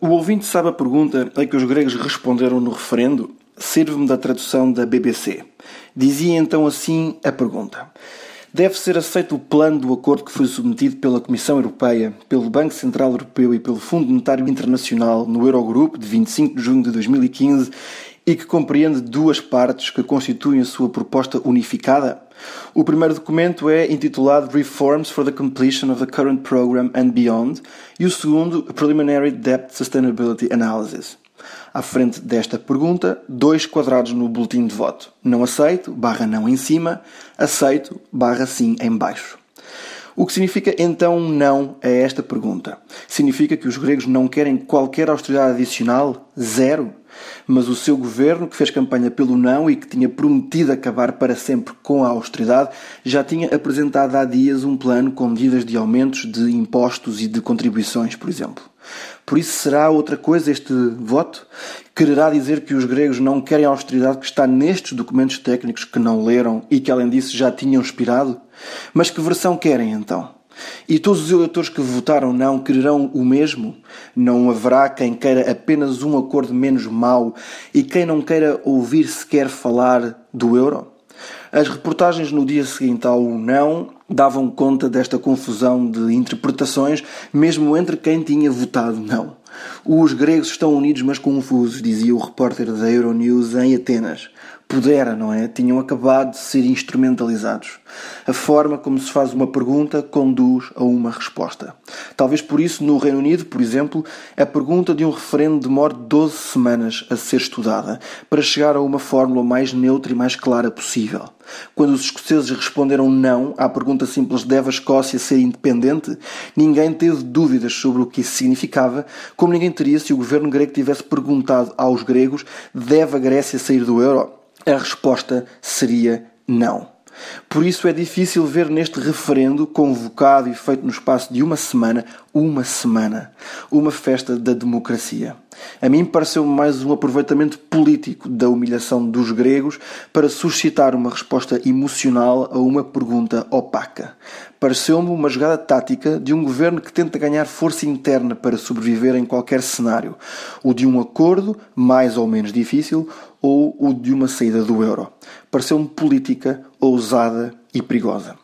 O ouvinte sabe a pergunta a que os gregos responderam no referendo? Sirvo-me da tradução da BBC. Dizia então assim a pergunta: Deve ser aceito o plano do acordo que foi submetido pela Comissão Europeia, pelo Banco Central Europeu e pelo Fundo Monetário Internacional no Eurogrupo de 25 de junho de 2015 e que compreende duas partes que constituem a sua proposta unificada? O primeiro documento é intitulado Reforms for the Completion of the Current Program and Beyond e o segundo, Preliminary Debt Sustainability Analysis. À frente desta pergunta, dois quadrados no boletim de voto. Não aceito, barra não em cima, aceito, barra sim em baixo. O que significa então não a esta pergunta? Significa que os gregos não querem qualquer austeridade adicional? Zero? Mas o seu governo, que fez campanha pelo não e que tinha prometido acabar para sempre com a austeridade, já tinha apresentado há dias um plano com medidas de aumentos de impostos e de contribuições, por exemplo. Por isso será outra coisa este voto? Quererá dizer que os gregos não querem a austeridade que está nestes documentos técnicos que não leram e que, além disso, já tinham expirado? Mas que versão querem então? E todos os eleitores que votaram não quererão o mesmo? Não haverá quem queira apenas um acordo menos mau e quem não queira ouvir sequer falar do euro? As reportagens no dia seguinte ao não davam conta desta confusão de interpretações, mesmo entre quem tinha votado não. Os gregos estão unidos, mas confusos, dizia o repórter da Euronews em Atenas pudera, não é? Tinham acabado de ser instrumentalizados. A forma como se faz uma pergunta conduz a uma resposta. Talvez por isso, no Reino Unido, por exemplo, a pergunta de um referendo demore 12 semanas a ser estudada para chegar a uma fórmula mais neutra e mais clara possível. Quando os escoceses responderam não à pergunta simples deve a Escócia ser independente, ninguém teve dúvidas sobre o que isso significava, como ninguém teria se o governo grego tivesse perguntado aos gregos deve a Grécia sair do euro a resposta seria não. Por isso é difícil ver neste referendo, convocado e feito no espaço de uma semana, uma semana, uma festa da democracia. A mim pareceu mais um aproveitamento político da humilhação dos gregos para suscitar uma resposta emocional a uma pergunta opaca. Pareceu-me uma jogada tática de um governo que tenta ganhar força interna para sobreviver em qualquer cenário, o de um acordo, mais ou menos difícil, ou o de uma saída do euro. Pareceu-me política, ousada e perigosa.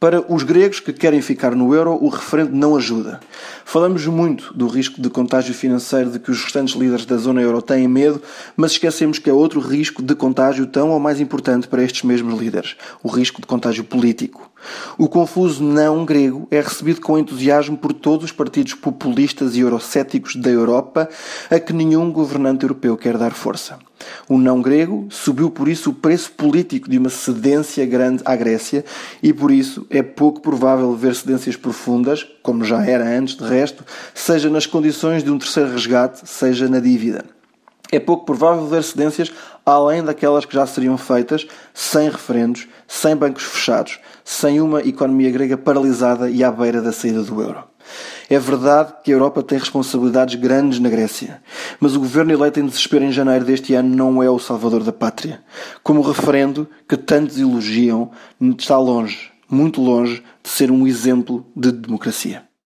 Para os gregos que querem ficar no euro, o referendo não ajuda. Falamos muito do risco de contágio financeiro de que os restantes líderes da zona euro têm medo, mas esquecemos que há outro risco de contágio tão ou mais importante para estes mesmos líderes: o risco de contágio político. O confuso não grego é recebido com entusiasmo por todos os partidos populistas e eurocéticos da Europa, a que nenhum governante europeu quer dar força. O não grego subiu por isso o preço político de uma cedência grande à Grécia e por isso é pouco provável ver cedências profundas, como já era antes de resto, seja nas condições de um terceiro resgate, seja na dívida. É pouco provável ver cedências além daquelas que já seriam feitas, sem referendos, sem bancos fechados, sem uma economia grega paralisada e à beira da saída do euro. É verdade que a Europa tem responsabilidades grandes na Grécia, mas o governo eleito em desespero em janeiro deste ano não é o salvador da pátria. Como o referendo que tantos elogiam está longe, muito longe, de ser um exemplo de democracia.